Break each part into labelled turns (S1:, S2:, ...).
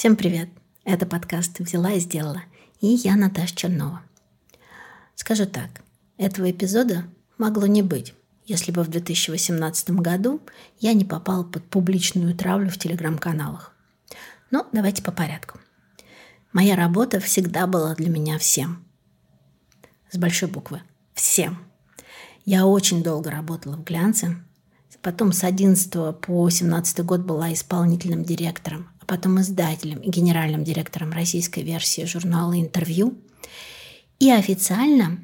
S1: Всем привет! Это подкаст «Взяла и сделала». И я Наташа Чернова. Скажу так, этого эпизода могло не быть, если бы в 2018 году я не попала под публичную травлю в телеграм-каналах. Но давайте по порядку. Моя работа всегда была для меня всем. С большой буквы. Всем. Я очень долго работала в глянце, потом с 11 по 17 год была исполнительным директором, потом издателем и генеральным директором российской версии журнала «Интервью». И официально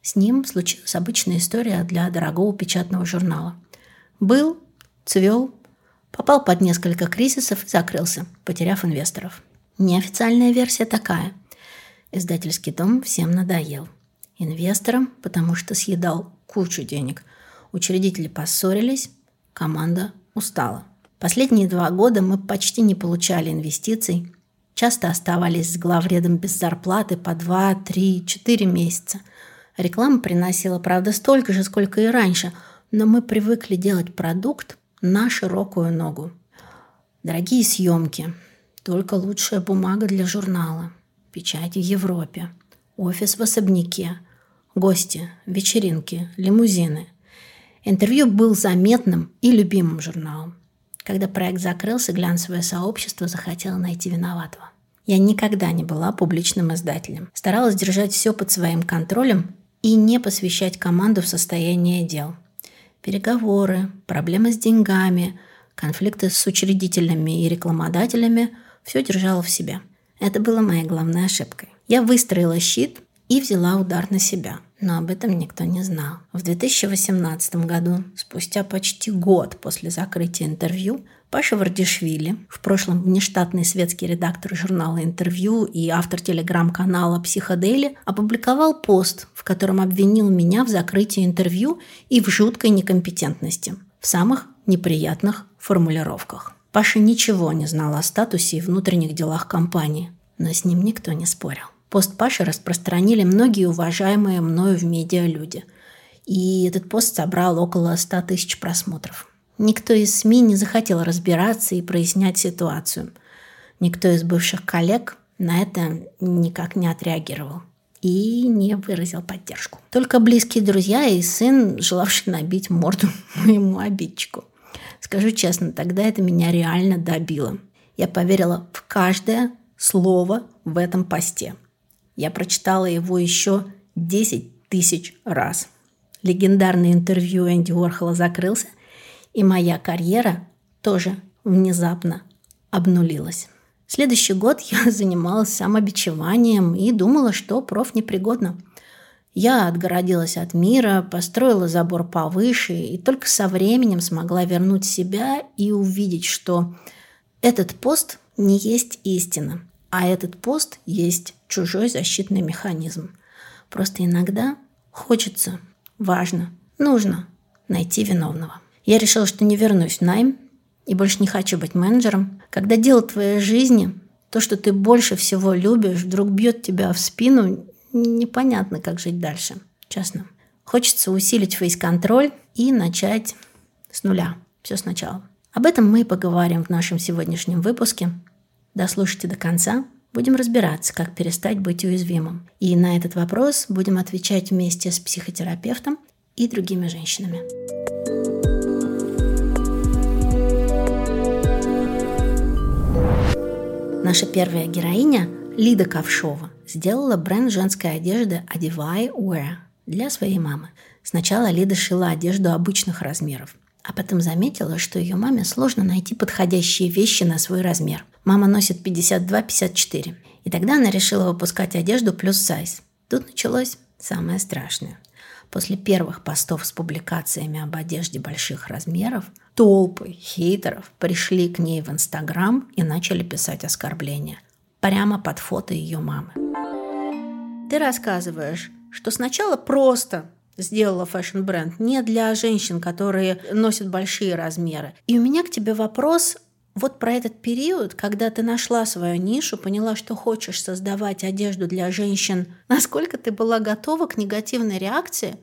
S1: с ним случилась обычная история для дорогого печатного журнала. Был, цвел, попал под несколько кризисов и закрылся, потеряв инвесторов. Неофициальная версия такая. Издательский дом всем надоел. Инвесторам, потому что съедал кучу денег. Учредители поссорились, команда устала. Последние два года мы почти не получали инвестиций, часто оставались с главредом без зарплаты по 2, 3, 4 месяца. Реклама приносила, правда, столько же, сколько и раньше, но мы привыкли делать продукт на широкую ногу. Дорогие съемки, только лучшая бумага для журнала, печать в Европе, офис в особняке, гости, вечеринки, лимузины. Интервью был заметным и любимым журналом. Когда проект закрылся, глянцевое сообщество захотело найти виноватого. Я никогда не была публичным издателем. Старалась держать все под своим контролем и не посвящать команду в состояние дел. Переговоры, проблемы с деньгами, конфликты с учредителями и рекламодателями – все держала в себе. Это было моей главной ошибкой. Я выстроила щит и взяла удар на себя но об этом никто не знал. В 2018 году, спустя почти год после закрытия интервью, Паша Вардишвили, в прошлом внештатный светский редактор журнала «Интервью» и автор телеграм-канала «Психодели», опубликовал пост, в котором обвинил меня в закрытии интервью и в жуткой некомпетентности, в самых неприятных формулировках. Паша ничего не знал о статусе и внутренних делах компании, но с ним никто не спорил. Пост Паши распространили многие уважаемые мною в медиа люди. И этот пост собрал около 100 тысяч просмотров. Никто из СМИ не захотел разбираться и прояснять ситуацию. Никто из бывших коллег на это никак не отреагировал и не выразил поддержку. Только близкие друзья и сын, желавший набить морду моему обидчику. Скажу честно, тогда это меня реально добило. Я поверила в каждое слово в этом посте – я прочитала его еще 10 тысяч раз. Легендарное интервью Энди Уорхола закрылся, и моя карьера тоже внезапно обнулилась. Следующий год я занималась самобичеванием и думала, что проф непригодна. Я отгородилась от мира, построила забор повыше и только со временем смогла вернуть себя и увидеть, что этот пост не есть истина, а этот пост есть чужой защитный механизм. Просто иногда хочется, важно, нужно найти виновного. Я решила, что не вернусь в найм и больше не хочу быть менеджером. Когда дело твоей жизни, то, что ты больше всего любишь, вдруг бьет тебя в спину, непонятно, как жить дальше, честно. Хочется усилить фейс-контроль и начать с нуля, все сначала. Об этом мы и поговорим в нашем сегодняшнем выпуске. Дослушайте до конца, Будем разбираться, как перестать быть уязвимым. И на этот вопрос будем отвечать вместе с психотерапевтом и другими женщинами. Наша первая героиня, Лида Ковшова, сделала бренд женской одежды Adivai Wear для своей мамы. Сначала Лида шила одежду обычных размеров, а потом заметила, что ее маме сложно найти подходящие вещи на свой размер. Мама носит 52-54. И тогда она решила выпускать одежду плюс сайз. Тут началось самое страшное. После первых постов с публикациями об одежде больших размеров толпы хейтеров пришли к ней в Инстаграм и начали писать оскорбления. Прямо под фото ее мамы. Ты рассказываешь, что сначала просто сделала fashion-бренд не для женщин, которые носят большие размеры. И у меня к тебе вопрос вот про этот период, когда ты нашла свою нишу, поняла, что хочешь создавать одежду для женщин, насколько ты была готова к негативной реакции,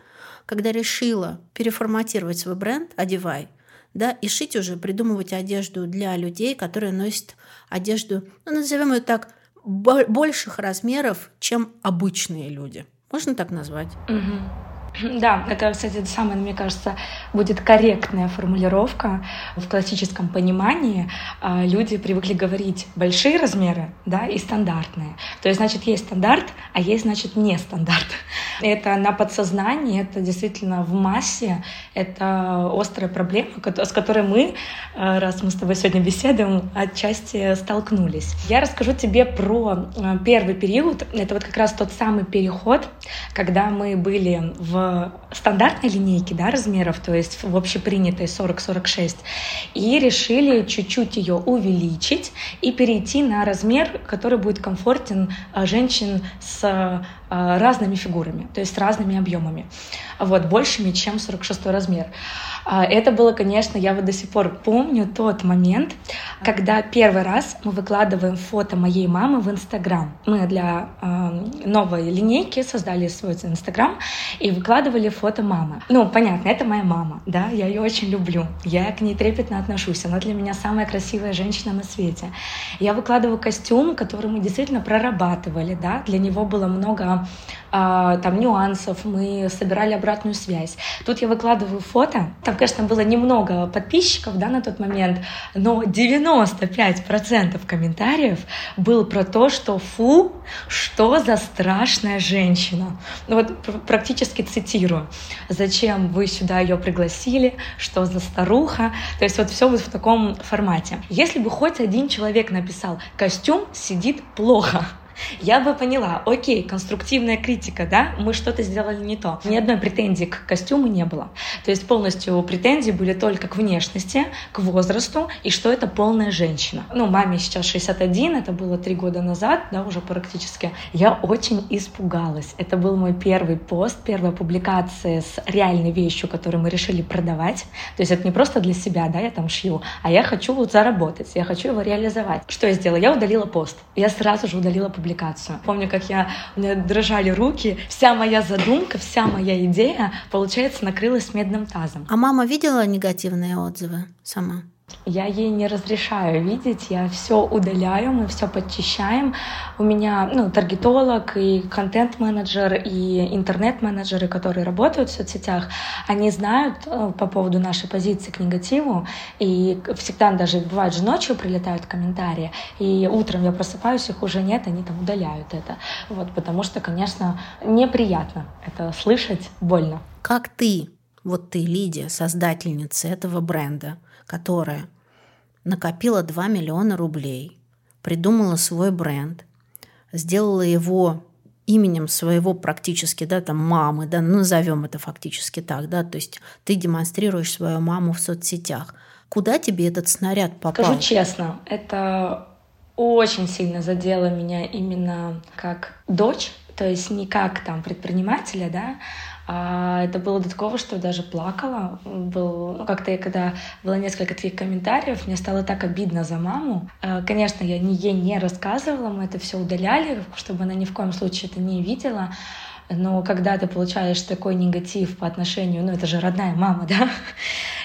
S1: когда решила переформатировать свой бренд «Одевай», да, и шить уже, придумывать одежду для людей, которые носят одежду, ну, назовем ее так, больших размеров, чем обычные люди. Можно так назвать?
S2: Угу. Да, это, кстати, самая, мне кажется, будет корректная формулировка. В классическом понимании а, люди привыкли говорить большие размеры да, и стандартные. То есть, значит, есть стандарт, а есть, значит, не стандарт. Это на подсознании, это действительно в массе, это острая проблема, с которой мы, а, раз мы с тобой сегодня беседуем, отчасти столкнулись. Я расскажу тебе про а, первый период. Это вот как раз тот самый переход, когда мы были в стандартной линейке да, размеров, то есть в общепринятой 40-46, и решили чуть-чуть ее увеличить и перейти на размер, который будет комфортен а, женщин с а, разными фигурами, то есть разными объемами, вот, большими, чем 46 размер. А, это было, конечно, я вот до сих пор помню тот момент, когда первый раз мы выкладываем фото моей мамы в Инстаграм. Мы для э, новой линейки создали свой Инстаграм и выкладывали фото мамы. Ну, понятно, это моя мама, да, я ее очень люблю, я к ней трепетно отношусь, она для меня самая красивая женщина на свете. Я выкладываю костюм, который мы действительно прорабатывали, да, для него было много э, там нюансов, мы собирали обратную связь. Тут я выкладываю фото, там, конечно, было немного подписчиков да, на тот момент, но 95% комментариев был про то, что фу, что за страшная женщина. Ну вот практически цитирую. Зачем вы сюда ее пригласили? Что за старуха? То есть вот все вот в таком формате. Если бы хоть один человек написал, костюм сидит плохо, я бы поняла, окей, конструктивная критика, да, мы что-то сделали не то. Ни одной претензии к костюму не было. То есть полностью претензии были только к внешности, к возрасту и что это полная женщина. Ну, маме сейчас 61, это было три года назад, да, уже практически. Я очень испугалась. Это был мой первый пост, первая публикация с реальной вещью, которую мы решили продавать. То есть это не просто для себя, да, я там шью, а я хочу вот заработать, я хочу его реализовать. Что я сделала? Я удалила пост. Я сразу же удалила публикацию публикацию. Помню, как я, у меня дрожали руки, вся моя задумка, вся моя идея, получается, накрылась медным тазом.
S1: А мама видела негативные отзывы сама?
S2: Я ей не разрешаю видеть, я все удаляю, мы все подчищаем. У меня ну, таргетолог и контент-менеджер, и интернет-менеджеры, которые работают в соцсетях, они знают э, по поводу нашей позиции к негативу, и всегда даже бывает же ночью прилетают комментарии, и утром я просыпаюсь, их уже нет, они там удаляют это. Вот, потому что, конечно, неприятно это слышать, больно.
S1: Как ты, вот ты, Лидия, создательница этого бренда, которая накопила 2 миллиона рублей, придумала свой бренд, сделала его именем своего практически, да, там, мамы, да, ну, назовем это фактически так, да, то есть ты демонстрируешь свою маму в соцсетях. Куда тебе этот снаряд попал?
S2: Скажу честно, это очень сильно задело меня именно как дочь, то есть не как там предпринимателя, да, а это было до такого, что даже плакала. Был, ну, как-то я, когда было несколько таких комментариев, мне стало так обидно за маму. А, конечно, я ей не рассказывала, мы это все удаляли, чтобы она ни в коем случае это не видела. Но когда ты получаешь такой негатив по отношению, ну это же родная мама, да,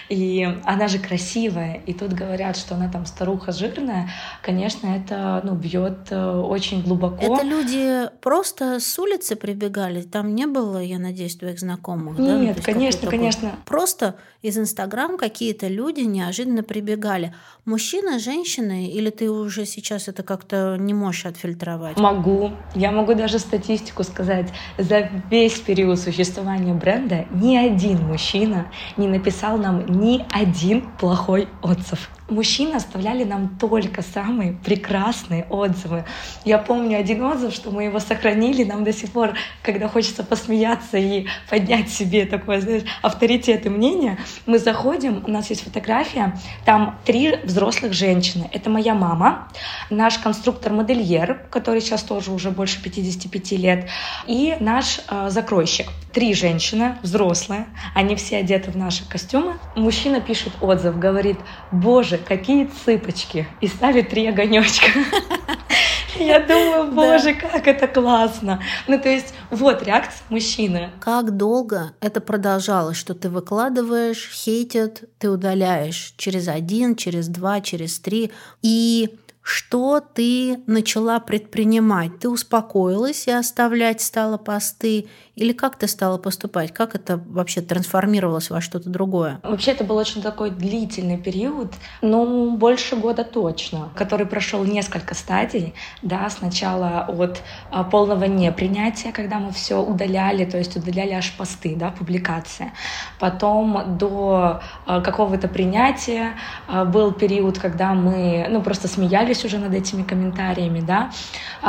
S2: и она же красивая, и тут говорят, что она там старуха жирная, конечно, это ну, бьет э, очень глубоко.
S1: Это люди просто с улицы прибегали, там не было, я надеюсь, твоих знакомых,
S2: Нет,
S1: да?
S2: конечно, конечно.
S1: Просто из Инстаграм какие-то люди неожиданно прибегали. Мужчина, женщины, или ты уже сейчас это как-то не можешь отфильтровать?
S2: Могу. Я могу даже статистику сказать. За весь период существования бренда ни один мужчина не написал нам ни один плохой отзыв. Мужчины оставляли нам только самые прекрасные отзывы. Я помню один отзыв, что мы его сохранили, нам до сих пор, когда хочется посмеяться и поднять себе такое, знаешь, авторитет и мнение, мы заходим, у нас есть фотография, там три взрослых женщины. Это моя мама, наш конструктор-модельер, который сейчас тоже уже больше 55 лет, и наш э, закройщик. Три женщины, взрослые, они все одеты в наши костюмы. Мужчина пишет отзыв, говорит, боже, какие цыпочки, и ставит три огонечка. Я думаю, боже, как это классно. Ну, то есть, вот реакция мужчины.
S1: Как долго это продолжалось, что ты выкладываешь, хейтят, ты удаляешь через один, через два, через три. И что ты начала предпринимать? Ты успокоилась и оставлять стала посты? Или как ты стала поступать? Как это вообще трансформировалось во что-то другое?
S2: Вообще это был очень такой длительный период, ну, больше года точно, который прошел несколько стадий. Да, сначала от а, полного непринятия, когда мы все удаляли, то есть удаляли аж посты, да, публикации. Потом до а, какого-то принятия а, был период, когда мы, ну, просто смеялись уже над этими комментариями, да.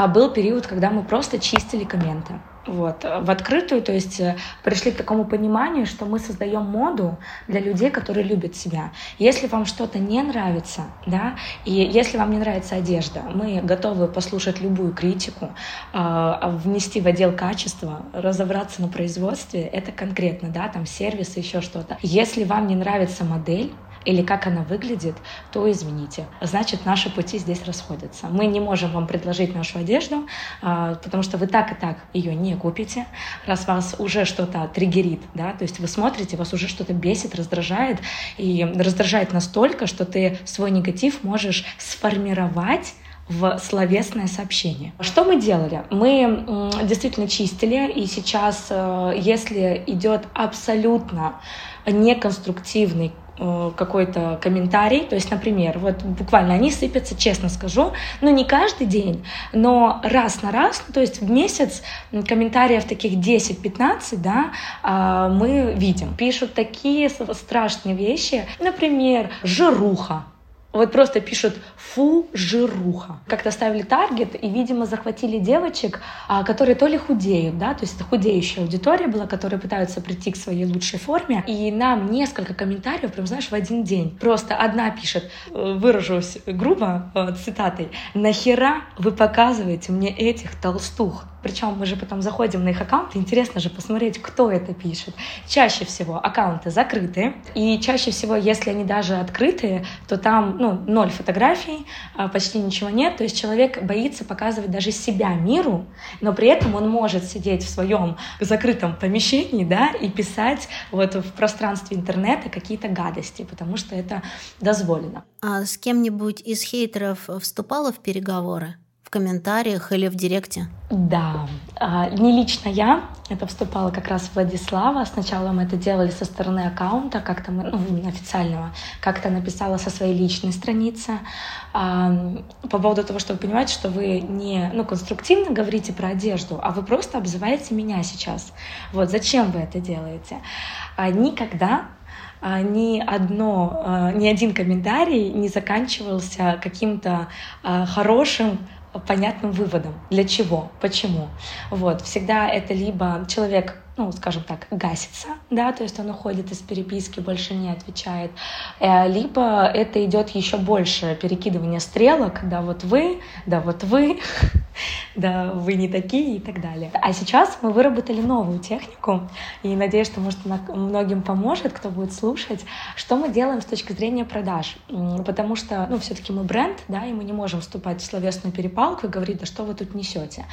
S2: Был период, когда мы просто чистили комменты вот, в открытую, то есть э, пришли к такому пониманию, что мы создаем моду для людей, которые любят себя. Если вам что-то не нравится, да, и если вам не нравится одежда, мы готовы послушать любую критику, а, внести в отдел качества, разобраться на производстве, это конкретно, да, там сервис еще что-то. Если вам не нравится модель, или как она выглядит, то извините. Значит, наши пути здесь расходятся. Мы не можем вам предложить нашу одежду, а, потому что вы так и так ее не купите, раз вас уже что-то триггерит, да, то есть вы смотрите, вас уже что-то бесит, раздражает, и раздражает настолько, что ты свой негатив можешь сформировать в словесное сообщение. Что мы делали? Мы действительно чистили, и сейчас, э, если идет абсолютно неконструктивный Э, какой-то комментарий, то есть, например, вот буквально они сыпятся, честно скажу, ну не каждый день, но раз на раз, то есть в месяц комментариев таких 10-15, да, а, мы видим. Пишут такие страшные вещи, например, жируха, вот просто пишут «фу, жируха». Как-то ставили таргет и, видимо, захватили девочек, а, которые то ли худеют, да, то есть это худеющая аудитория была, которые пытаются прийти к своей лучшей форме. И нам несколько комментариев, прям, знаешь, в один день. Просто одна пишет, э, выражусь грубо, э, цитатой, «Нахера вы показываете мне этих толстух?» Причем мы же потом заходим на их аккаунты, интересно же посмотреть, кто это пишет. Чаще всего аккаунты закрыты, и чаще всего, если они даже открытые, то там ну, ноль фотографий, а, почти ничего нет. То есть человек боится показывать даже себя миру, но при этом он может сидеть в своем закрытом помещении да, и писать вот в пространстве интернета какие-то гадости, потому что это дозволено.
S1: А с кем-нибудь из хейтеров вступала в переговоры? В комментариях или в директе?
S2: Да, а, не лично я, это вступала как раз Владислава. Сначала мы это делали со стороны аккаунта, как-то мы, ну, официального, как-то написала со своей личной страницы. А, по поводу того, что вы понимаете, что вы не ну, конструктивно говорите про одежду, а вы просто обзываете меня сейчас. Вот зачем вы это делаете? А, никогда ни одно, ни один комментарий не заканчивался каким-то хорошим понятным выводом. Для чего? Почему? Вот. Всегда это либо человек ну, скажем так, гасится, да, то есть он уходит из переписки, больше не отвечает, э, либо это идет еще больше перекидывание стрелок, да, вот вы, да, вот вы, да, вы не такие и так далее. А сейчас мы выработали новую технику, и надеюсь, что, может, многим поможет, кто будет слушать, что мы делаем с точки зрения продаж, потому что, ну, все-таки мы бренд, да, и мы не можем вступать в словесную перепалку и говорить, да что вы тут несете.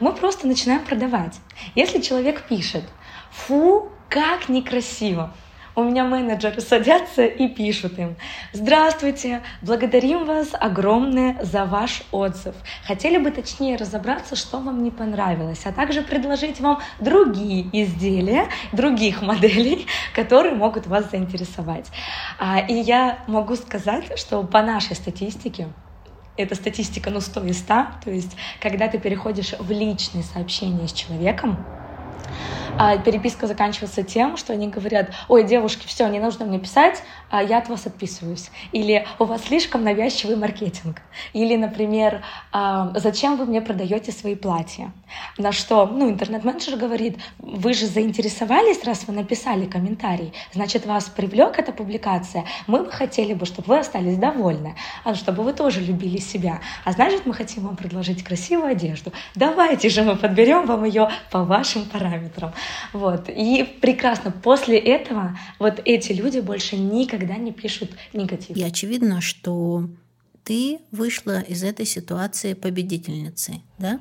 S2: Мы просто начинаем продавать. Если человек пишет, Фу, как некрасиво. У меня менеджеры садятся и пишут им. Здравствуйте, благодарим вас огромное за ваш отзыв. Хотели бы точнее разобраться, что вам не понравилось, а также предложить вам другие изделия, других моделей, которые могут вас заинтересовать. А, и я могу сказать, что по нашей статистике, это статистика ну 100 из 100, то есть когда ты переходишь в личные сообщения с человеком, а переписка заканчивается тем, что они говорят, ой, девушки, все, не нужно мне писать, а я от вас отписываюсь. Или у вас слишком навязчивый маркетинг. Или, например, а, зачем вы мне продаете свои платья? На что, ну, интернет-менеджер говорит, вы же заинтересовались, раз вы написали комментарий, значит, вас привлек эта публикация, мы бы хотели бы, чтобы вы остались довольны, а чтобы вы тоже любили себя. А значит, мы хотим вам предложить красивую одежду. Давайте же мы подберем вам ее по вашим параметрам. Вот. И прекрасно. После этого вот эти люди больше никогда не пишут негатив.
S1: И очевидно, что ты вышла из этой ситуации победительницей, да?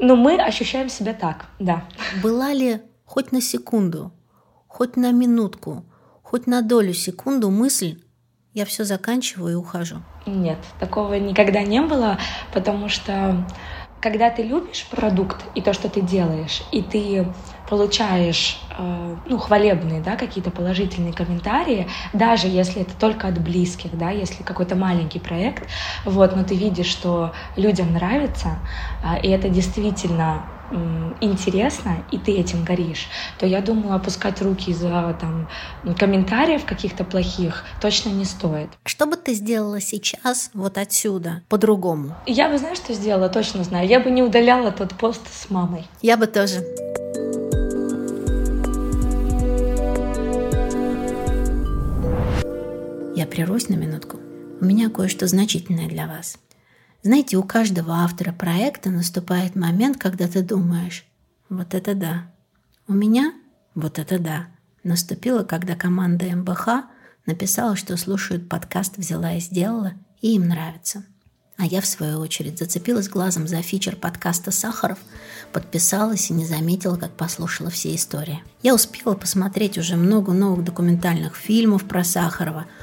S2: Ну, мы ощущаем себя так, да.
S1: Была ли хоть на секунду, хоть на минутку, хоть на долю секунду мысль «я все заканчиваю и ухожу»?
S2: Нет, такого никогда не было, потому что когда ты любишь продукт и то, что ты делаешь, и ты получаешь э, ну, хвалебные, да, какие-то положительные комментарии, даже если это только от близких, да, если какой-то маленький проект, вот, но ты видишь, что людям нравится, э, и это действительно интересно, и ты этим горишь, то я думаю, опускать руки из-за там, комментариев каких-то плохих точно не стоит.
S1: Что бы ты сделала сейчас, вот отсюда, по-другому?
S2: Я бы, знаешь, что сделала, точно знаю. Я бы не удаляла тот пост с мамой.
S1: Я бы тоже. Я прервусь на минутку. У меня кое-что значительное для вас. Знаете, у каждого автора проекта наступает момент, когда ты думаешь, вот это да. У меня вот это да. Наступило, когда команда МБХ написала, что слушают подкаст «Взяла и сделала», и им нравится. А я, в свою очередь, зацепилась глазом за фичер подкаста «Сахаров», подписалась и не заметила, как послушала все истории. Я успела посмотреть уже много новых документальных фильмов про Сахарова –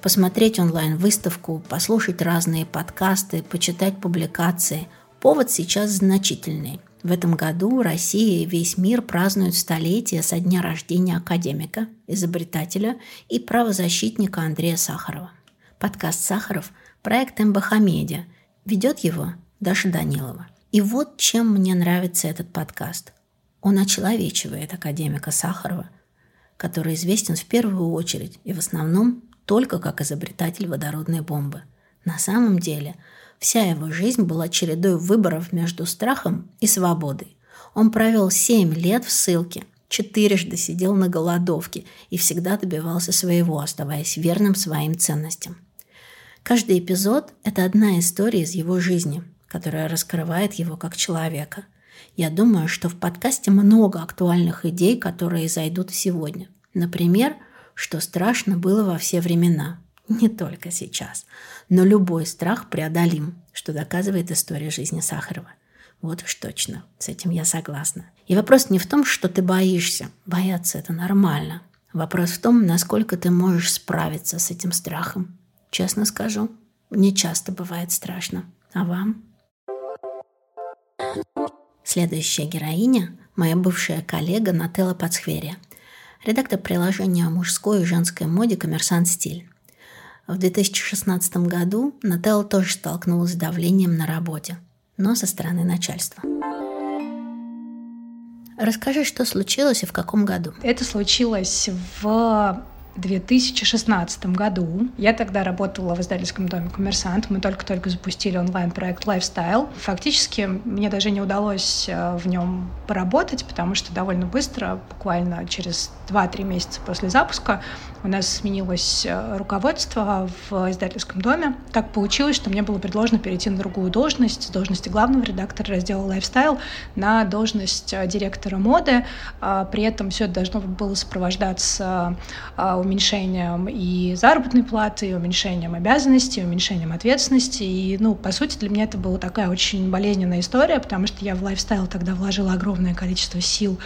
S1: посмотреть онлайн-выставку, послушать разные подкасты, почитать публикации. Повод сейчас значительный. В этом году Россия и весь мир празднуют столетие со дня рождения академика, изобретателя и правозащитника Андрея Сахарова. Подкаст «Сахаров» – проект МБХ Медиа. Ведет его Даша Данилова. И вот чем мне нравится этот подкаст. Он очеловечивает академика Сахарова, который известен в первую очередь и в основном только как изобретатель водородной бомбы. На самом деле, вся его жизнь была чередой выборов между страхом и свободой. Он провел 7 лет в ссылке, четырежды сидел на голодовке и всегда добивался своего, оставаясь верным своим ценностям. Каждый эпизод – это одна история из его жизни, которая раскрывает его как человека. Я думаю, что в подкасте много актуальных идей, которые зайдут сегодня. Например – что страшно было во все времена, не только сейчас. Но любой страх преодолим, что доказывает история жизни Сахарова. Вот уж точно, с этим я согласна. И вопрос не в том, что ты боишься. Бояться – это нормально. Вопрос в том, насколько ты можешь справиться с этим страхом. Честно скажу, не часто бывает страшно. А вам? Следующая героиня – моя бывшая коллега Нателла Пацхверия – редактор приложения о мужской и женской моде «Коммерсант Стиль». В 2016 году Нателла тоже столкнулась с давлением на работе, но со стороны начальства. Расскажи, что случилось и в каком году?
S3: Это случилось в 2016 году. Я тогда работала в издательском доме «Коммерсант». Мы только-только запустили онлайн-проект «Lifestyle». Фактически мне даже не удалось э, в нем поработать, потому что довольно быстро, буквально через 2-3 месяца после запуска, у нас сменилось э, руководство в издательском доме. Так получилось, что мне было предложено перейти на другую должность, с должности главного редактора раздела «Lifestyle» на должность э, директора моды. А при этом все это должно было сопровождаться уменьшением и заработной платы, и уменьшением обязанностей, и уменьшением ответственности. И, ну, по сути, для меня это была такая очень болезненная история, потому что я в лайфстайл тогда вложила огромное количество сил.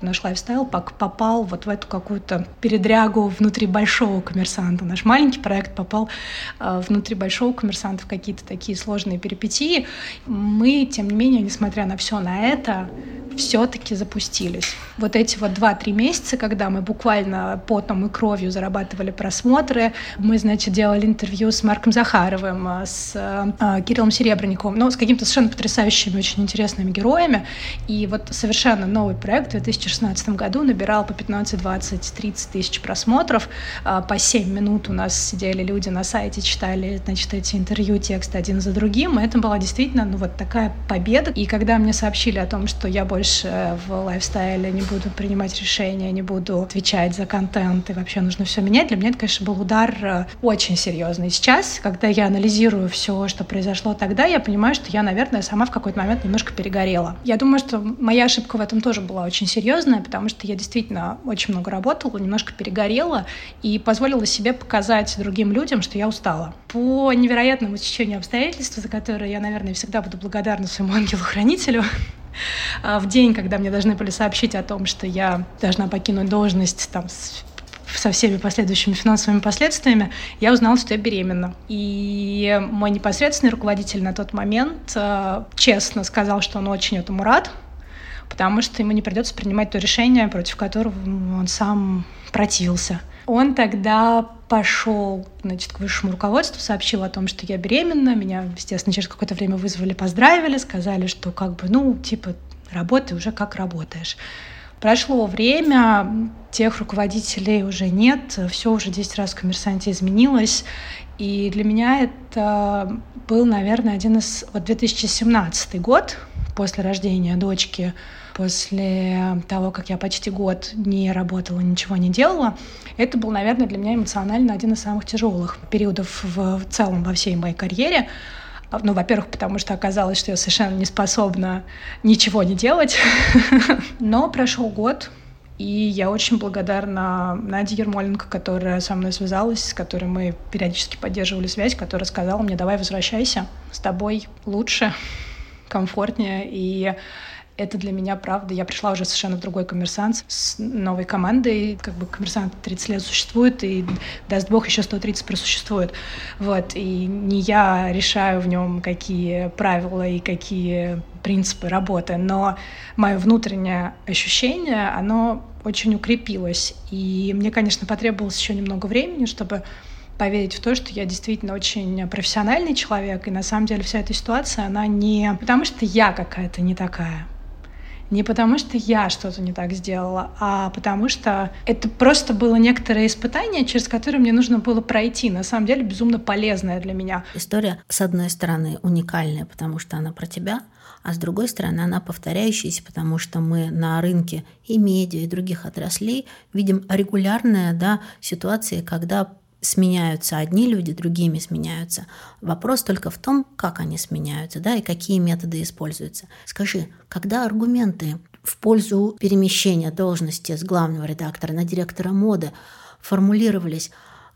S3: И наш лайфстайл попал вот в эту какую-то передрягу внутри большого коммерсанта. Наш маленький проект попал э, внутри большого коммерсанта в какие-то такие сложные перипетии. Мы, тем не менее, несмотря на все на это, все-таки запустились. Вот эти вот два-три месяца, когда мы буквально потом и кровью зарабатывали просмотры. Мы, значит, делали интервью с Марком Захаровым, а, с э, Кириллом Серебренниковым, ну, с какими-то совершенно потрясающими, очень интересными героями. И вот совершенно новый проект в 2016 году набирал по 15, 20, 30 тысяч просмотров. Э, по 7 минут у нас сидели люди на сайте, читали, значит, эти интервью, тексты один за другим. И это была действительно, ну, вот такая победа. И когда мне сообщили о том, что я больше больше в лайфстайле, не буду принимать решения, не буду отвечать за контент, и вообще нужно все менять. Для меня это, конечно, был удар э, очень серьезный. Сейчас, когда я анализирую все, что произошло тогда, я понимаю, что я, наверное, сама в какой-то момент немножко перегорела. Я думаю, что моя ошибка в этом тоже была очень серьезная, потому что я действительно очень много работала, немножко перегорела и позволила себе показать другим людям, что я устала. По невероятному течению обстоятельств, за которые я, наверное, всегда буду благодарна своему ангелу-хранителю, в день, когда мне должны были сообщить о том, что я должна покинуть должность там, с со всеми последующими финансовыми последствиями, я узнала, что я беременна. И мой непосредственный руководитель на тот момент э, честно сказал, что он очень этому рад, потому что ему не придется принимать то решение, против которого он сам противился. Он тогда пошел значит, к высшему руководству, сообщил о том, что я беременна. Меня, естественно, через какое-то время вызвали, поздравили, сказали, что как бы, ну, типа, работай уже как работаешь. Прошло время, тех руководителей уже нет, все уже 10 раз в коммерсанте изменилось. И для меня это был, наверное, один из... Вот 2017 год, после рождения дочки, после того, как я почти год не работала, ничего не делала, это был, наверное, для меня эмоционально один из самых тяжелых периодов в, целом во всей моей карьере. Ну, во-первых, потому что оказалось, что я совершенно не способна ничего не делать. Но прошел год, и я очень благодарна Наде Ермоленко, которая со мной связалась, с которой мы периодически поддерживали связь, которая сказала мне, давай возвращайся, с тобой лучше, комфортнее, и это для меня правда. Я пришла уже совершенно в другой коммерсант с новой командой. Как бы коммерсант 30 лет существует, и даст бог еще 130 просуществует. Вот. И не я решаю в нем, какие правила и какие принципы работы, но мое внутреннее ощущение, оно очень укрепилось. И мне, конечно, потребовалось еще немного времени, чтобы поверить в то, что я действительно очень профессиональный человек, и на самом деле вся эта ситуация, она не потому, что я какая-то не такая, не потому, что я что-то не так сделала, а потому что это просто было некоторое испытание, через которое мне нужно было пройти. На самом деле безумно полезное для меня.
S1: История, с одной стороны, уникальная, потому что она про тебя, а с другой стороны, она повторяющаяся, потому что мы на рынке и медиа, и других отраслей видим регулярные да, ситуации, когда сменяются одни люди, другими сменяются. Вопрос только в том, как они сменяются, да, и какие методы используются. Скажи, когда аргументы в пользу перемещения должности с главного редактора на директора моды формулировались,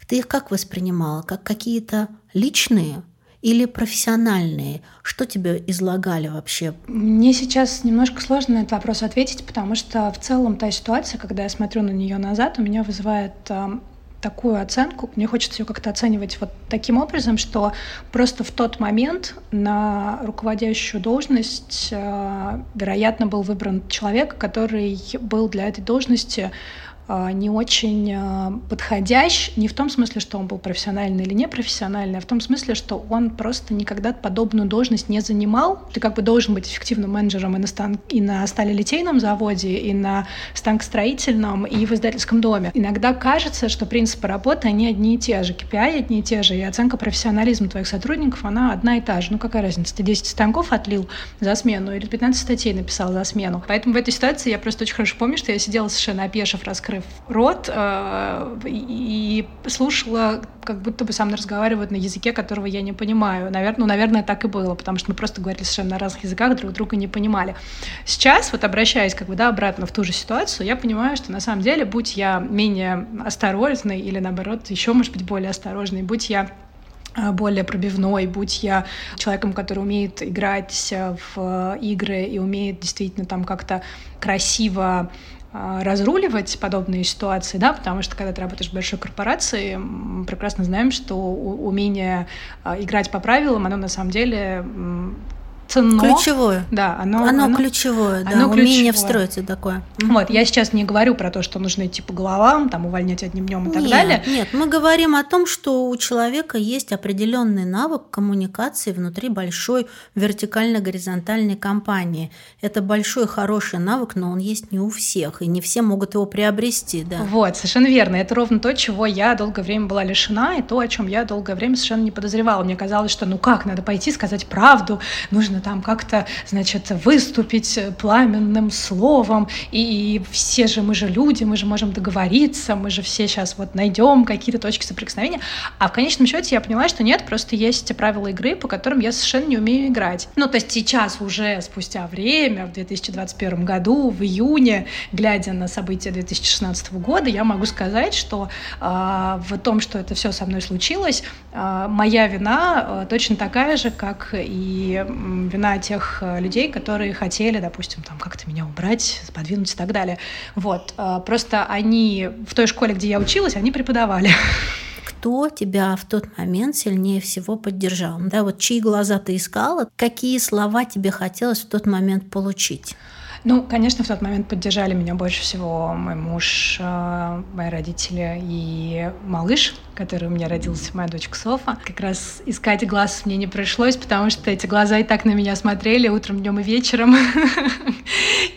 S1: ты их как воспринимала? Как какие-то личные или профессиональные? Что тебе излагали вообще?
S3: Мне сейчас немножко сложно на этот вопрос ответить, потому что в целом та ситуация, когда я смотрю на нее назад, у меня вызывает такую оценку, мне хочется ее как-то оценивать вот таким образом, что просто в тот момент на руководящую должность, э, вероятно, был выбран человек, который был для этой должности не очень а, подходящ, не в том смысле, что он был профессиональный или непрофессиональный, а в том смысле, что он просто никогда подобную должность не занимал. Ты как бы должен быть эффективным менеджером и на, стан и на сталелитейном заводе, и на станкостроительном, и в издательском доме. Иногда кажется, что принципы работы, они одни и те же, KPI одни и те же, и оценка профессионализма твоих сотрудников, она одна и та же. Ну какая разница, ты 10 станков отлил за смену или 15 статей написал за смену. Поэтому в этой ситуации я просто очень хорошо помню, что я сидела совершенно опешив, раскрыв закрыв рот, э, и слушала, как будто бы со мной разговаривают на языке, которого я не понимаю. Наверное, ну, наверное, так и было, потому что мы просто говорили совершенно на разных языках, друг друга не понимали. Сейчас, вот обращаясь как бы, да, обратно в ту же ситуацию, я понимаю, что на самом деле, будь я менее осторожной или, наоборот, еще, может быть, более осторожной, будь я э, более пробивной, будь я человеком, который умеет играть в игры и умеет действительно там как-то красиво разруливать подобные ситуации, да, потому что когда ты работаешь в большой корпорации, мы прекрасно знаем, что умение а, играть по правилам, оно на самом деле ценно.
S1: Ключевое.
S3: Да,
S1: оно, оно, оно ключевое, да, оно умение ключевое. встроиться такое.
S3: Вот, я сейчас не говорю про то, что нужно идти по головам, там, увольнять одним днем и так
S1: нет,
S3: далее.
S1: Нет, мы говорим о том, что у человека есть определенный навык коммуникации внутри большой вертикально-горизонтальной компании. Это большой хороший навык, но он есть не у всех, и не все могут его приобрести, да.
S3: Вот, совершенно верно. Это ровно то, чего я долгое время была лишена, и то, о чем я долгое время совершенно не подозревала. Мне казалось, что ну как, надо пойти сказать правду, нужно там как-то, значит, выступить пламенным словом, и все же, мы же люди, мы же можем договориться, мы же все сейчас вот найдем какие-то точки соприкосновения. А в конечном счете я поняла, что нет, просто есть правила игры, по которым я совершенно не умею играть. Ну, то есть сейчас уже, спустя время, в 2021 году, в июне, глядя на события 2016 года, я могу сказать, что э, в том, что это все со мной случилось, э, моя вина э, точно такая же, как и вина тех людей, которые хотели, допустим, там как-то меня убрать, подвинуть и так далее. Вот. Э, просто они в той школе, где я училась, они преподавали
S1: кто тебя в тот момент сильнее всего поддержал? Да, вот чьи глаза ты искала, какие слова тебе хотелось в тот момент получить?
S3: Ну, конечно, в тот момент поддержали меня больше всего мой муж, э, мои родители и малыш, который у меня родился, моя дочка Софа. Как раз искать глаз мне не пришлось, потому что эти глаза и так на меня смотрели утром, днем и вечером.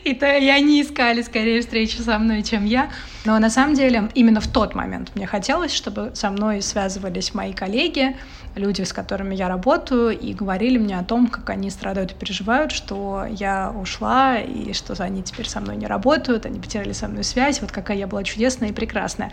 S3: И то и они искали скорее встречу со мной, чем я. Но на самом деле именно в тот момент мне хотелось, чтобы со мной связывались мои коллеги, люди, с которыми я работаю, и говорили мне о том, как они страдают и переживают, что я ушла, и что они теперь со мной не работают, они потеряли со мной связь, вот какая я была чудесная и прекрасная.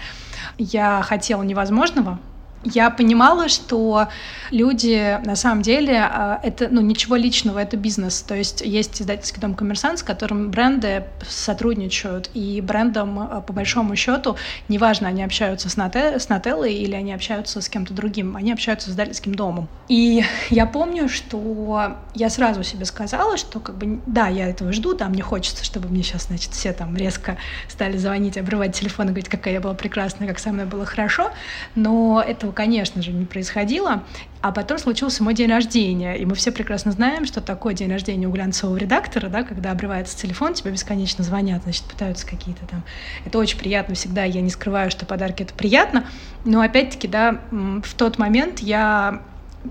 S3: Я хотела невозможного, я понимала, что люди на самом деле а, это ну ничего личного, это бизнес. То есть есть издательский дом «Коммерсант», с которым бренды сотрудничают, и брендам а, по большому счету неважно, они общаются с, Нате, с Нателлой или они общаются с кем-то другим, они общаются с издательским домом. И я помню, что я сразу себе сказала, что как бы да, я этого жду, да, мне хочется, чтобы мне сейчас, значит, все там резко стали звонить, обрывать телефон и говорить, какая я была прекрасная, как со мной было хорошо, но этого конечно же, не происходило. А потом случился мой день рождения, и мы все прекрасно знаем, что такое день рождения у глянцевого редактора, да, когда обрывается телефон, тебе бесконечно звонят, значит, пытаются какие-то там... Это очень приятно всегда, я не скрываю, что подарки — это приятно, но опять-таки, да, в тот момент я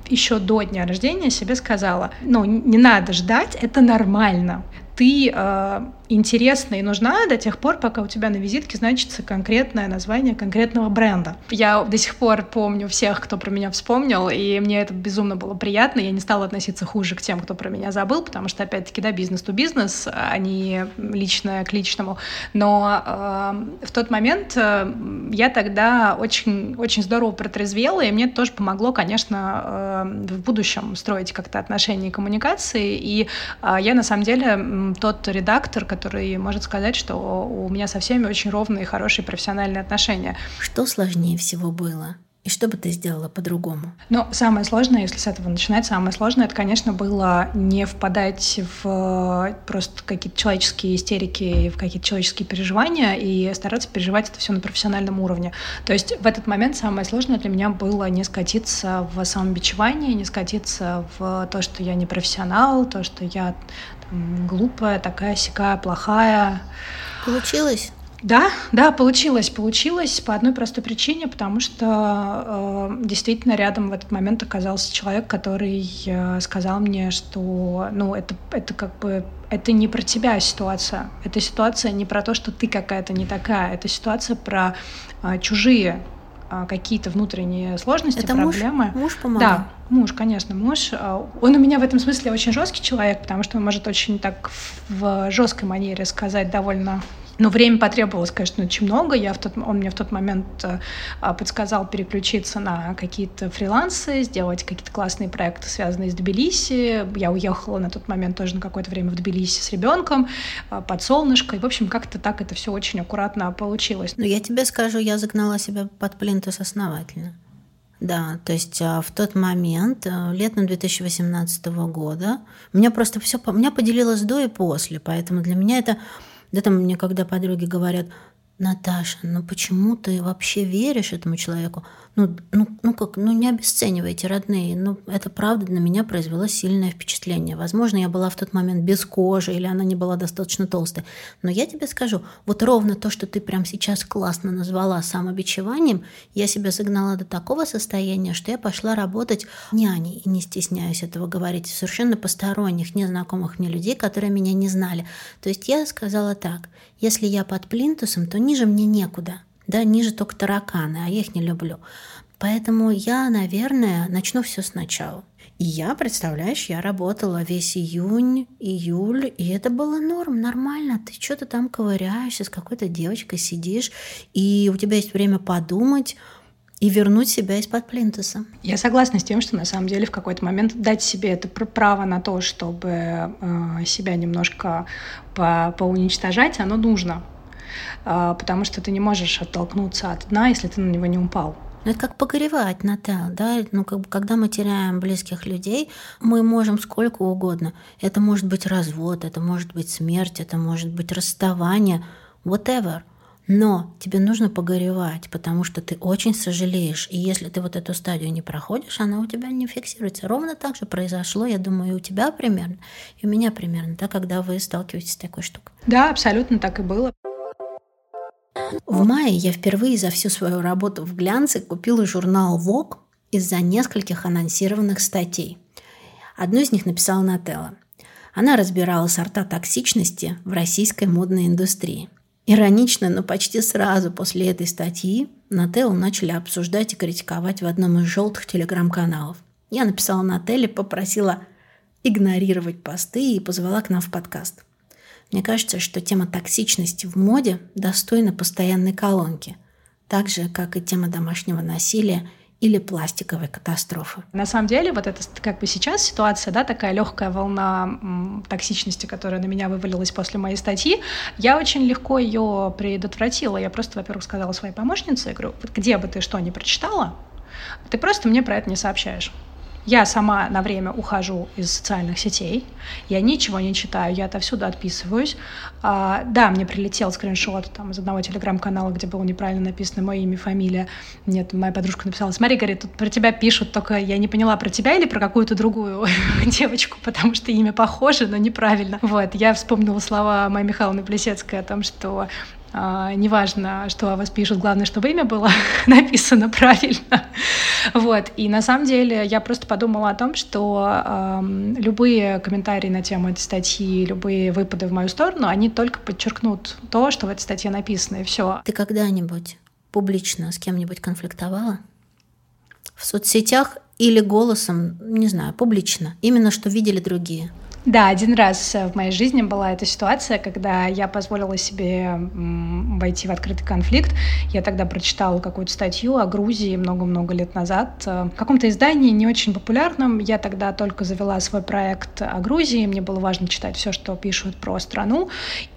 S3: еще до дня рождения себе сказала, ну, не надо ждать, это нормально. Ты э, интересна и нужна до тех пор, пока у тебя на визитке значится конкретное название конкретного бренда. Я до сих пор помню всех, кто про меня вспомнил, и мне это безумно было приятно. Я не стала относиться хуже к тем, кто про меня забыл, потому что, опять-таки, да, бизнес-то бизнес, а не личное к личному. Но э, в тот момент э, я тогда очень, очень здорово протрезвела, и мне это тоже помогло, конечно, э, в будущем строить как-то отношения и коммуникации. И э, я, на самом деле, тот редактор, который может сказать, что у меня со всеми очень ровные и хорошие профессиональные отношения.
S1: Что сложнее всего было? И что бы ты сделала по-другому?
S3: Ну, самое сложное, если с этого начинать, самое сложное, это, конечно, было не впадать в просто какие-то человеческие истерики, в какие-то человеческие переживания и стараться переживать это все на профессиональном уровне. То есть в этот момент самое сложное для меня было не скатиться в самобичевание, не скатиться в то, что я не профессионал, то, что я глупая, такая сякая, плохая.
S1: Получилось?
S3: Да, да, получилось, получилось по одной простой причине, потому что э, действительно рядом в этот момент оказался человек, который э, сказал мне, что, ну, это, это как бы, это не про тебя ситуация, это ситуация не про то, что ты какая-то не такая, это ситуация про э, чужие какие-то внутренние сложности,
S1: Это
S3: проблемы.
S1: Муж, муж помогал?
S3: Да, муж, конечно, муж. А, он у меня в этом смысле очень жесткий человек, потому что он может очень так в жесткой манере сказать довольно но время потребовалось, конечно, очень много. Я в тот, он мне в тот момент э, подсказал переключиться на какие-то фрилансы, сделать какие-то классные проекты, связанные с Тбилиси. Я уехала на тот момент тоже на какое-то время в Тбилиси с ребенком, э, под солнышко. И, в общем, как-то так это все очень аккуратно получилось.
S1: Ну, я тебе скажу, я загнала себя под плинтус основательно. Да, то есть а, в тот момент, э, летом 2018 года, меня просто все, меня поделилось до и после, поэтому для меня это да там мне когда подруги говорят, Наташа, ну почему ты вообще веришь этому человеку? Ну, ну, ну как, ну не обесценивайте, родные. Ну, это правда на меня произвело сильное впечатление. Возможно, я была в тот момент без кожи, или она не была достаточно толстой. Но я тебе скажу, вот ровно то, что ты прямо сейчас классно назвала самобичеванием, я себя загнала до такого состояния, что я пошла работать няней, и не стесняюсь этого говорить, совершенно посторонних, незнакомых мне людей, которые меня не знали. То есть я сказала так, если я под плинтусом, то ниже мне некуда. Да, ниже только тараканы, а я их не люблю. Поэтому я, наверное, начну все сначала. И я, представляешь, я работала весь июнь, июль, и это было норм, нормально. Ты что-то там ковыряешься, с какой-то девочкой сидишь, и у тебя есть время подумать, и вернуть себя из-под плинтуса.
S3: Я согласна с тем, что на самом деле в какой-то момент дать себе это право на то, чтобы э, себя немножко по поуничтожать, оно нужно. Э, потому что ты не можешь оттолкнуться от дна, если ты на него не упал.
S1: Ну, это как погоревать, Натал, да? Ну, как бы, когда мы теряем близких людей, мы можем сколько угодно. Это может быть развод, это может быть смерть, это может быть расставание, whatever – но тебе нужно погоревать, потому что ты очень сожалеешь. И если ты вот эту стадию не проходишь, она у тебя не фиксируется. Ровно так же произошло, я думаю, и у тебя примерно, и у меня примерно, да, когда вы сталкиваетесь с такой штукой.
S3: Да, абсолютно так и было.
S1: В мае я впервые за всю свою работу в глянце купила журнал Vogue из-за нескольких анонсированных статей. Одну из них написала Нателла. Она разбирала сорта токсичности в российской модной индустрии – Иронично, но почти сразу после этой статьи Нателлу начали обсуждать и критиковать в одном из желтых телеграм-каналов. Я написала Нателле, попросила игнорировать посты и позвала к нам в подкаст. Мне кажется, что тема токсичности в моде достойна постоянной колонки, так же, как и тема домашнего насилия – или пластиковой катастрофы.
S3: На самом деле, вот это как бы сейчас ситуация, да, такая легкая волна токсичности, которая на меня вывалилась после моей статьи, я очень легко ее предотвратила. Я просто, во-первых, сказала своей помощнице, я говорю, вот где бы ты что ни прочитала, ты просто мне про это не сообщаешь. Я сама на время ухожу из социальных сетей, я ничего не читаю, я отовсюду отписываюсь. А, да, мне прилетел скриншот там, из одного телеграм-канала, где было неправильно написано мое имя, фамилия. Нет, моя подружка написала, смотри, говорит, тут про тебя пишут, только я не поняла, про тебя или про какую-то другую девочку, потому что имя похоже, но неправильно. Вот, я вспомнила слова Майи Михайловны Плесецкой о том, что неважно, что о вас пишут, главное, чтобы имя было написано правильно. Вот. И на самом деле я просто подумала о том, что э, любые комментарии на тему этой статьи, любые выпады в мою сторону, они только подчеркнут то, что в этой статье написано, и все.
S1: Ты когда-нибудь публично с кем-нибудь конфликтовала? В соцсетях или голосом, не знаю, публично, именно что видели другие?
S3: Да, один раз в моей жизни была эта ситуация, когда я позволила себе войти в открытый конфликт. Я тогда прочитала какую-то статью о Грузии много-много лет назад. В каком-то издании не очень популярном. Я тогда только завела свой проект о Грузии. Мне было важно читать все, что пишут про страну.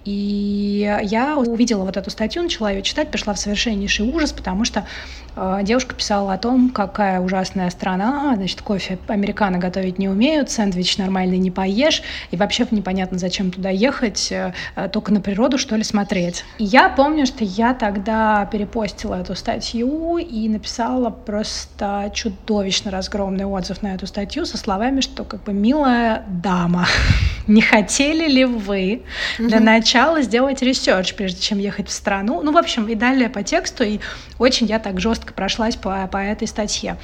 S3: И я увидела вот эту статью, начала ее читать, пришла в совершеннейший ужас, потому что э, девушка писала о том, какая ужасная страна, значит, кофе американо готовить не умеют, сэндвич нормальный не поешь, и вообще непонятно, зачем туда ехать, э, только на природу, что ли, смотреть. И я помню, что я тогда перепостила эту статью и написала просто чудовищно разгромный отзыв на эту статью со словами, что как бы «милая дама, не хотели ли вы для начала сделать research, прежде чем ехать в страну?» Ну, в общем, и далее по тексту, и очень я так жестко прошлась по, по этой статье.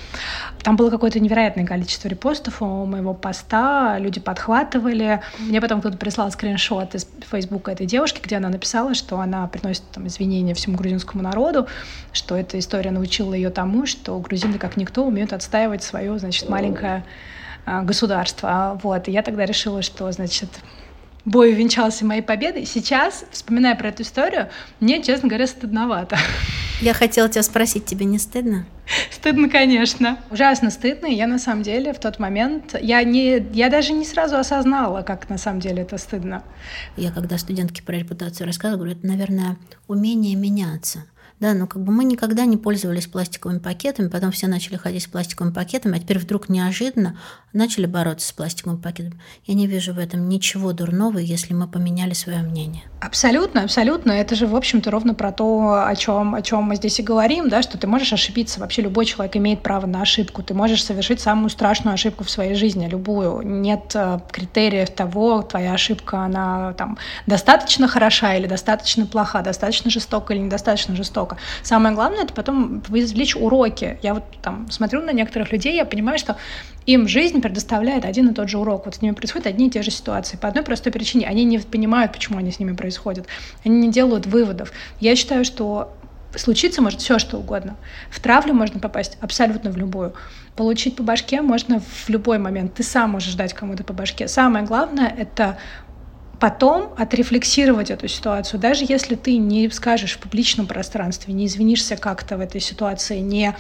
S3: Там было какое-то невероятное количество репостов у моего поста, люди подхватывали. Мне потом кто-то прислал скриншот из Фейсбука этой девушки, где она написала, что она приносит там, извинения всему грузинскому народу, что эта история научила ее тому, что грузины, как никто, умеют отстаивать свое, значит, маленькое а, государство. Вот. И я тогда решила, что, значит, бой увенчался моей победой. Сейчас, вспоминая про эту историю, мне, честно говоря, стыдновато.
S1: Я хотела тебя спросить, тебе не стыдно?
S3: Стыдно, конечно. Ужасно стыдно. И я на самом деле в тот момент, я, не, я даже не сразу осознала, как на самом деле это стыдно.
S1: Я когда студентке про репутацию рассказываю, говорю, это, наверное, умение меняться. Да, но как бы мы никогда не пользовались пластиковыми пакетами, потом все начали ходить с пластиковыми пакетами, а теперь вдруг неожиданно начали бороться с пластиковым пакетом. Я не вижу в этом ничего дурного, если мы поменяли свое мнение.
S3: Абсолютно, абсолютно. Это же, в общем-то, ровно про то, о чем, о чем мы здесь и говорим, да, что ты можешь ошибиться. Вообще любой человек имеет право на ошибку. Ты можешь совершить самую страшную ошибку в своей жизни, любую. Нет э, критериев того, твоя ошибка, она там достаточно хороша или достаточно плоха, достаточно жестока или недостаточно жестока много. Самое главное, это потом извлечь уроки. Я вот там смотрю на некоторых людей, я понимаю, что им жизнь предоставляет один и тот же урок. Вот с ними происходят одни и те же ситуации. По одной простой причине. Они не понимают, почему они с ними происходят. Они не делают выводов. Я считаю, что случиться может все, что угодно. В травлю можно попасть абсолютно в любую. Получить по башке можно в любой момент. Ты сам можешь дать кому-то по башке. Самое главное — это потом отрефлексировать эту ситуацию, даже если ты не скажешь в публичном пространстве, не извинишься как-то в этой ситуации, не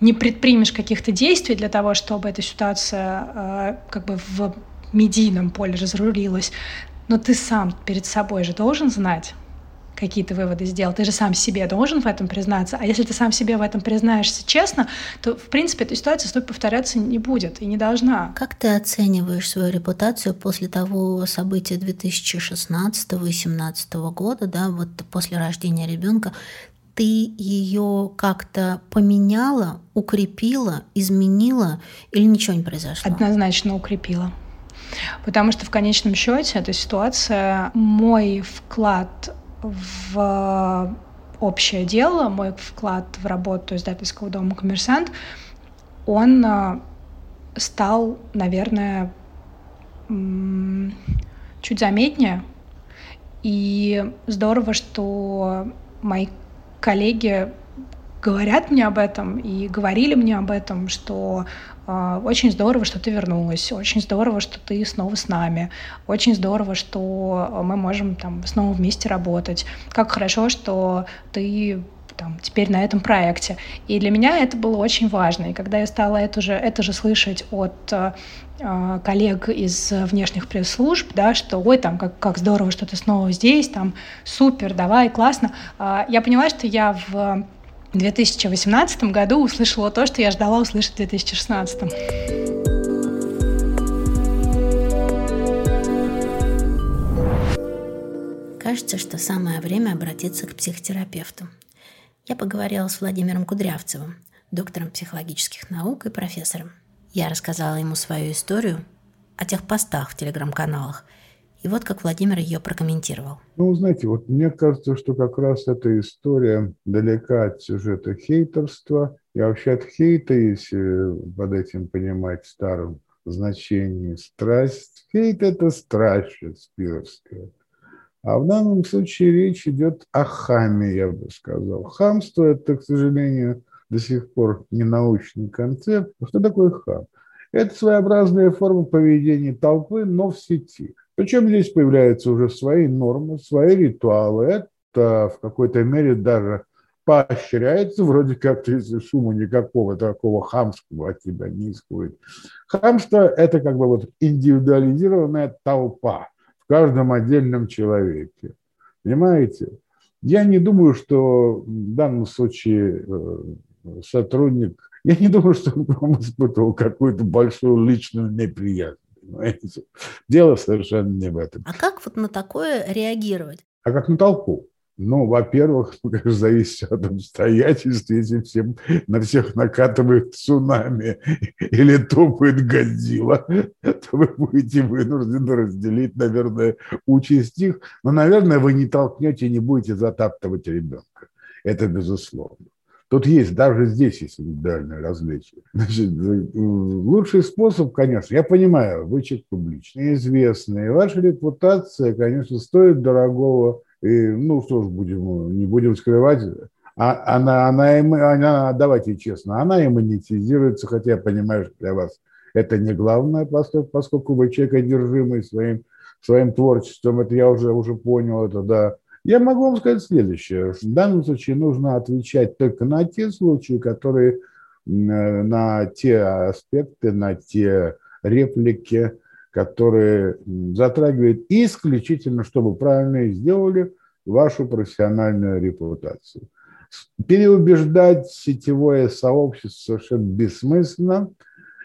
S3: не предпримешь каких-то действий для того, чтобы эта ситуация э, как бы в медийном поле разрулилась, но ты сам перед собой же должен знать, какие ты выводы сделал. Ты же сам себе должен в этом признаться. А если ты сам себе в этом признаешься честно, то, в принципе, эта ситуация снова повторяться не будет и не должна.
S1: Как ты оцениваешь свою репутацию после того события 2016 и 2017 года, да, вот после рождения ребенка? Ты ее как-то поменяла, укрепила, изменила или ничего не произошло?
S3: Однозначно укрепила. Потому что в конечном счете эта ситуация, мой вклад в общее дело, мой вклад в работу издательского дома «Коммерсант», он э, стал, наверное, чуть заметнее. И здорово, что мои коллеги говорят мне об этом и говорили мне об этом, что э, очень здорово, что ты вернулась, очень здорово, что ты снова с нами, очень здорово, что мы можем там снова вместе работать, как хорошо, что ты там, теперь на этом проекте. И для меня это было очень важно. И когда я стала это же, это же слышать от э, коллег из внешних пресс-служб, да, что ой, там, как, как здорово, что ты снова здесь, там, супер, давай, классно, э, я поняла, что я в в 2018 году услышала то, что я ждала услышать в 2016.
S1: Кажется, что самое время обратиться к психотерапевту. Я поговорила с Владимиром Кудрявцевым, доктором психологических наук и профессором. Я рассказала ему свою историю о тех постах в телеграм-каналах – и вот как Владимир ее прокомментировал.
S4: Ну, знаете, вот мне кажется, что как раз эта история далека от сюжета хейтерства и вообще от хейта, если под этим понимать старым значении страсть. Хейт – это страсть шекспировская. А в данном случае речь идет о хаме, я бы сказал. Хамство – это, к сожалению, до сих пор не научный концепт. Что такое хам? Это своеобразная форма поведения толпы, но в сети – причем здесь появляются уже свои нормы, свои ритуалы. Это в какой-то мере даже поощряется, вроде как, если шума никакого такого хамского от тебя не исходит. Хамство – это как бы вот индивидуализированная толпа в каждом отдельном человеке. Понимаете? Я не думаю, что в данном случае э, сотрудник, я не думаю, что он испытывал какую-то большую личную неприязнь. Понимаете? Дело совершенно не в этом.
S1: А как вот на такое реагировать?
S4: А как на толпу? Ну, во-первых, зависит от обстоятельств. Если всем, на всех накатывает цунами или топает Годзилла, то вы будете вынуждены разделить, наверное, участь их. Но, наверное, вы не толкнете, не будете затаптывать ребенка. Это безусловно. Тут есть, даже здесь есть индивидуальное различие. Значит, лучший способ, конечно, я понимаю, вы человек публичный, известный, ваша репутация, конечно, стоит дорогого, и, ну, что ж, будем, не будем скрывать, а, она, она, она, давайте честно, она и монетизируется, хотя я понимаю, что для вас это не главное, поскольку вы человек одержимый своим, своим творчеством, это я уже, уже понял, это да, я могу вам сказать следующее. В данном случае нужно отвечать только на те случаи, которые на те аспекты, на те реплики, которые затрагивают исключительно, чтобы правильно сделали вашу профессиональную репутацию. Переубеждать сетевое сообщество совершенно бессмысленно,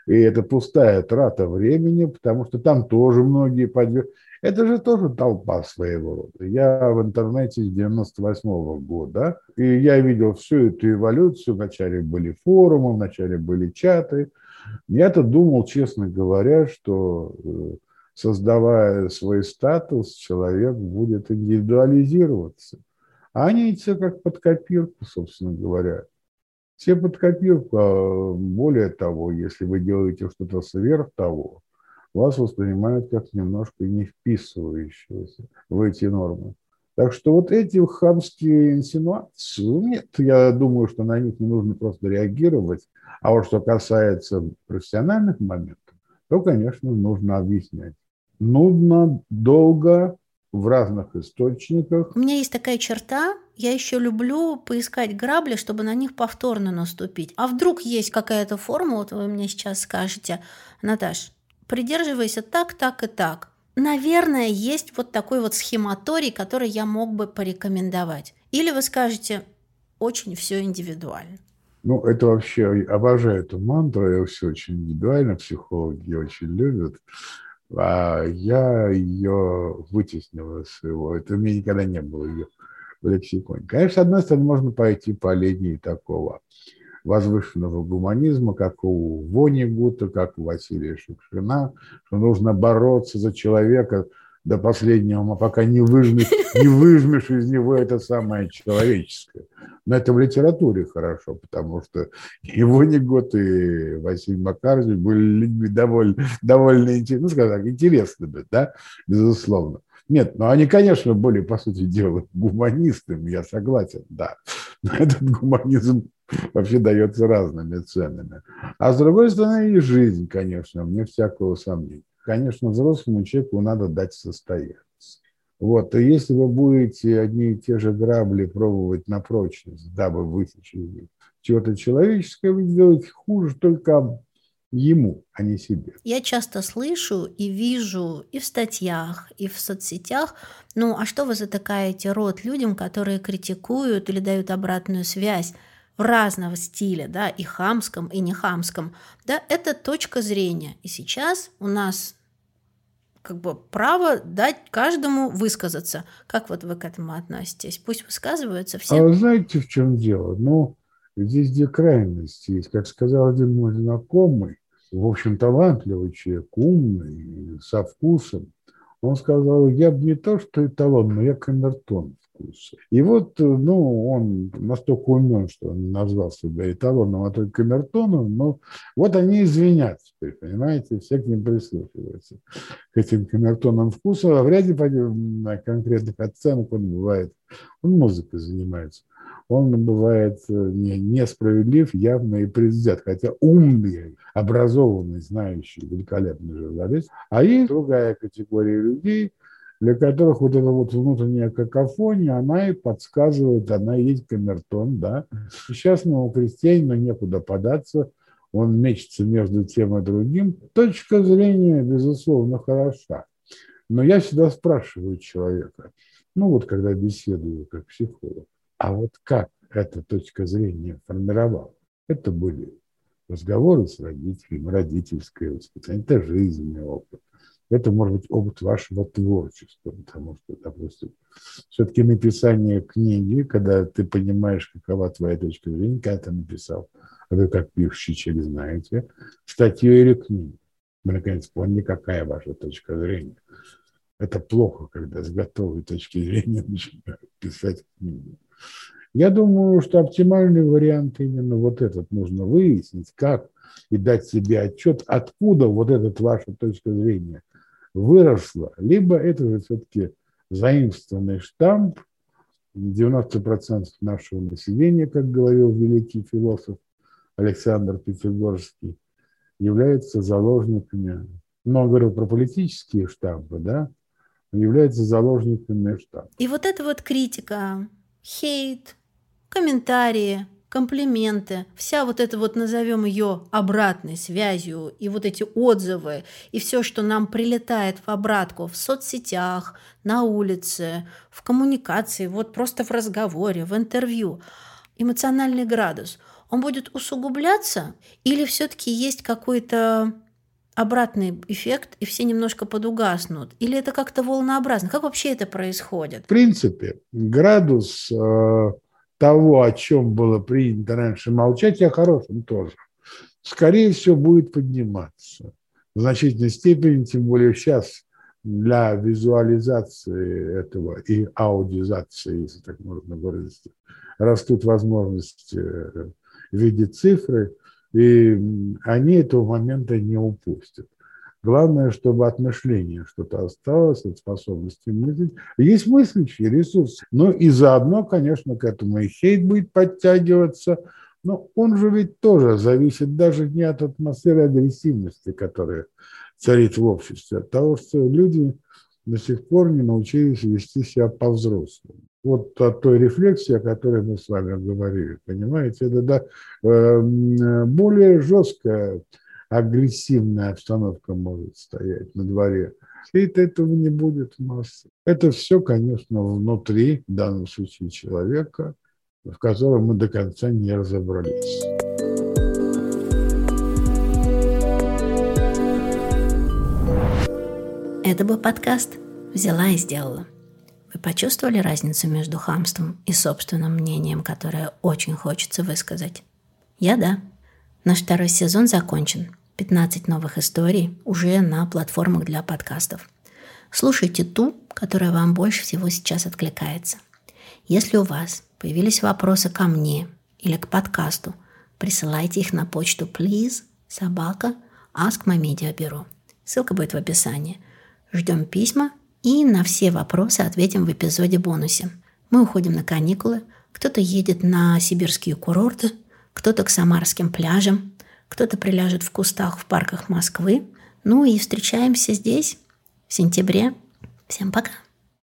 S4: и это пустая трата времени, потому что там тоже многие подвергаются. Это же тоже толпа своего рода. Я в интернете с 98 -го года, и я видел всю эту эволюцию. Вначале были форумы, вначале были чаты. Я-то думал, честно говоря, что э, создавая свой статус, человек будет индивидуализироваться. А они все как под копирку, собственно говоря. Все под копирку. А более того, если вы делаете что-то сверх того, вас воспринимают как немножко не вписывающегося в эти нормы. Так что вот эти хамские инсинуации, нет, я думаю, что на них не нужно просто реагировать. А вот что касается профессиональных моментов, то, конечно, нужно объяснять. Нудно, долго, в разных источниках.
S1: У меня есть такая черта, я еще люблю поискать грабли, чтобы на них повторно наступить. А вдруг есть какая-то форма, вот вы мне сейчас скажете, Наташ, придерживайся так, так и так. Наверное, есть вот такой вот схематорий, который я мог бы порекомендовать. Или вы скажете, очень все индивидуально.
S4: Ну, это вообще, обожаю эту мантру, я все очень индивидуально, психологи очень любят. А я ее вытеснил из своего. Это у меня никогда не было ее в лексиконе. Конечно, с одной стороны, можно пойти по линии такого возвышенного гуманизма, как у Вонигута, как у Василия Шукшина, что нужно бороться за человека до последнего, пока не выжмешь, не выжмешь из него это самое человеческое. Но это в литературе хорошо, потому что и Вонигут, и Василий Макарович были людьми довольно, довольно ну, скажем так, интересными, да, безусловно. Нет, ну они, конечно, были, по сути дела, гуманистами, я согласен, да. Но этот гуманизм вообще дается разными ценами. А с другой стороны, и жизнь, конечно, мне всякого сомнения. Конечно, взрослому человеку надо дать состояться. Вот, и если вы будете одни и те же грабли пробовать на прочность, дабы высечь чего-то человеческое, вы сделаете хуже только ему, а не себе.
S1: Я часто слышу и вижу и в статьях, и в соцсетях, ну а что вы затыкаете рот людям, которые критикуют или дают обратную связь разного стиля, да, и хамском, и не хамском, да, это точка зрения. И сейчас у нас как бы право дать каждому высказаться. Как вот вы к этому относитесь? Пусть высказываются все.
S4: А вы знаете, в чем дело? Ну, здесь две крайности есть. Как сказал один мой знакомый, в общем, талантливый человек, умный, со вкусом. Он сказал, я бы не то, что эталон, но я камертон вкуса. И вот, ну, он настолько умен, что он назвал себя эталоном, а только камертоном, но вот они извинятся теперь, понимаете, все к ним прислушиваются, к этим камертонам вкуса, а в ряде конкретных оценок он бывает, он музыкой занимается, он бывает э, не, несправедлив, явно и предвзят, хотя умный, образованный, знающий, великолепный журналист. А есть другая категория людей, для которых вот эта вот внутренняя какофония, она и подсказывает, она и есть камертон, да. Несчастному крестьянину некуда податься, он мечется между тем и другим. Точка зрения, безусловно, хороша. Но я всегда спрашиваю человека, ну вот когда беседую как психолог, а вот как эта точка зрения формировалась? Это были разговоры с родителями, родительское воспитание, это жизненный опыт. Это может быть опыт вашего творчества, потому что, допустим, все-таки написание книги, когда ты понимаешь, какова твоя точка зрения, когда ты написал, а вы как пишущий человек знаете, статью или книгу. Мы, наконец, поняли, какая ваша точка зрения. Это плохо, когда с готовой точки зрения начинают писать книгу. Я думаю, что оптимальный вариант именно вот этот. Нужно выяснить, как и дать себе отчет, откуда вот эта ваша точка зрения выросла. Либо это же все-таки заимствованный штамп, 90% нашего населения, как говорил великий философ Александр Пятигорский, являются заложниками, но говорю про политические штампы, да, являются заложниками штампа.
S1: И вот эта вот критика хейт, комментарии, комплименты, вся вот эта вот, назовем ее обратной связью, и вот эти отзывы, и все, что нам прилетает в обратку в соцсетях, на улице, в коммуникации, вот просто в разговоре, в интервью, эмоциональный градус, он будет усугубляться или все-таки есть какой-то обратный эффект, и все немножко подугаснут? Или это как-то волнообразно? Как вообще это происходит?
S4: В принципе, градус э, того, о чем было принято раньше молчать, и о хорошем тоже, скорее всего, будет подниматься. В значительной степени, тем более сейчас, для визуализации этого и аудизации, если так можно выразиться, растут возможности в виде цифры, и они этого момента не упустят. Главное, чтобы от мышления что-то осталось, от способности мыслить. Есть мыслящий ресурс. Ну и заодно, конечно, к этому и хейт будет подтягиваться. Но он же ведь тоже зависит даже не от атмосферы агрессивности, которая царит в обществе, а от того, что люди до сих пор не научились вести себя по-взрослому. Вот от той рефлексии, о которой мы с вами говорили, понимаете, это да, э, более жесткая агрессивная обстановка может стоять на дворе. И этого не будет массы. Это все, конечно, внутри, в данном случае, человека, в котором мы до конца не разобрались.
S1: Это был подкаст «Взяла и сделала». Вы почувствовали разницу между хамством и собственным мнением, которое очень хочется высказать? Я да. Наш второй сезон закончен. 15 новых историй уже на платформах для подкастов. Слушайте ту, которая вам больше всего сейчас откликается. Если у вас появились вопросы ко мне или к подкасту, присылайте их на почту please собака ask my media bureau. Ссылка будет в описании. Ждем письма и на все вопросы ответим в эпизоде бонусе. Мы уходим на каникулы, кто-то едет на сибирские курорты, кто-то к самарским пляжам, кто-то приляжет в кустах в парках Москвы. Ну и встречаемся здесь в сентябре. Всем пока!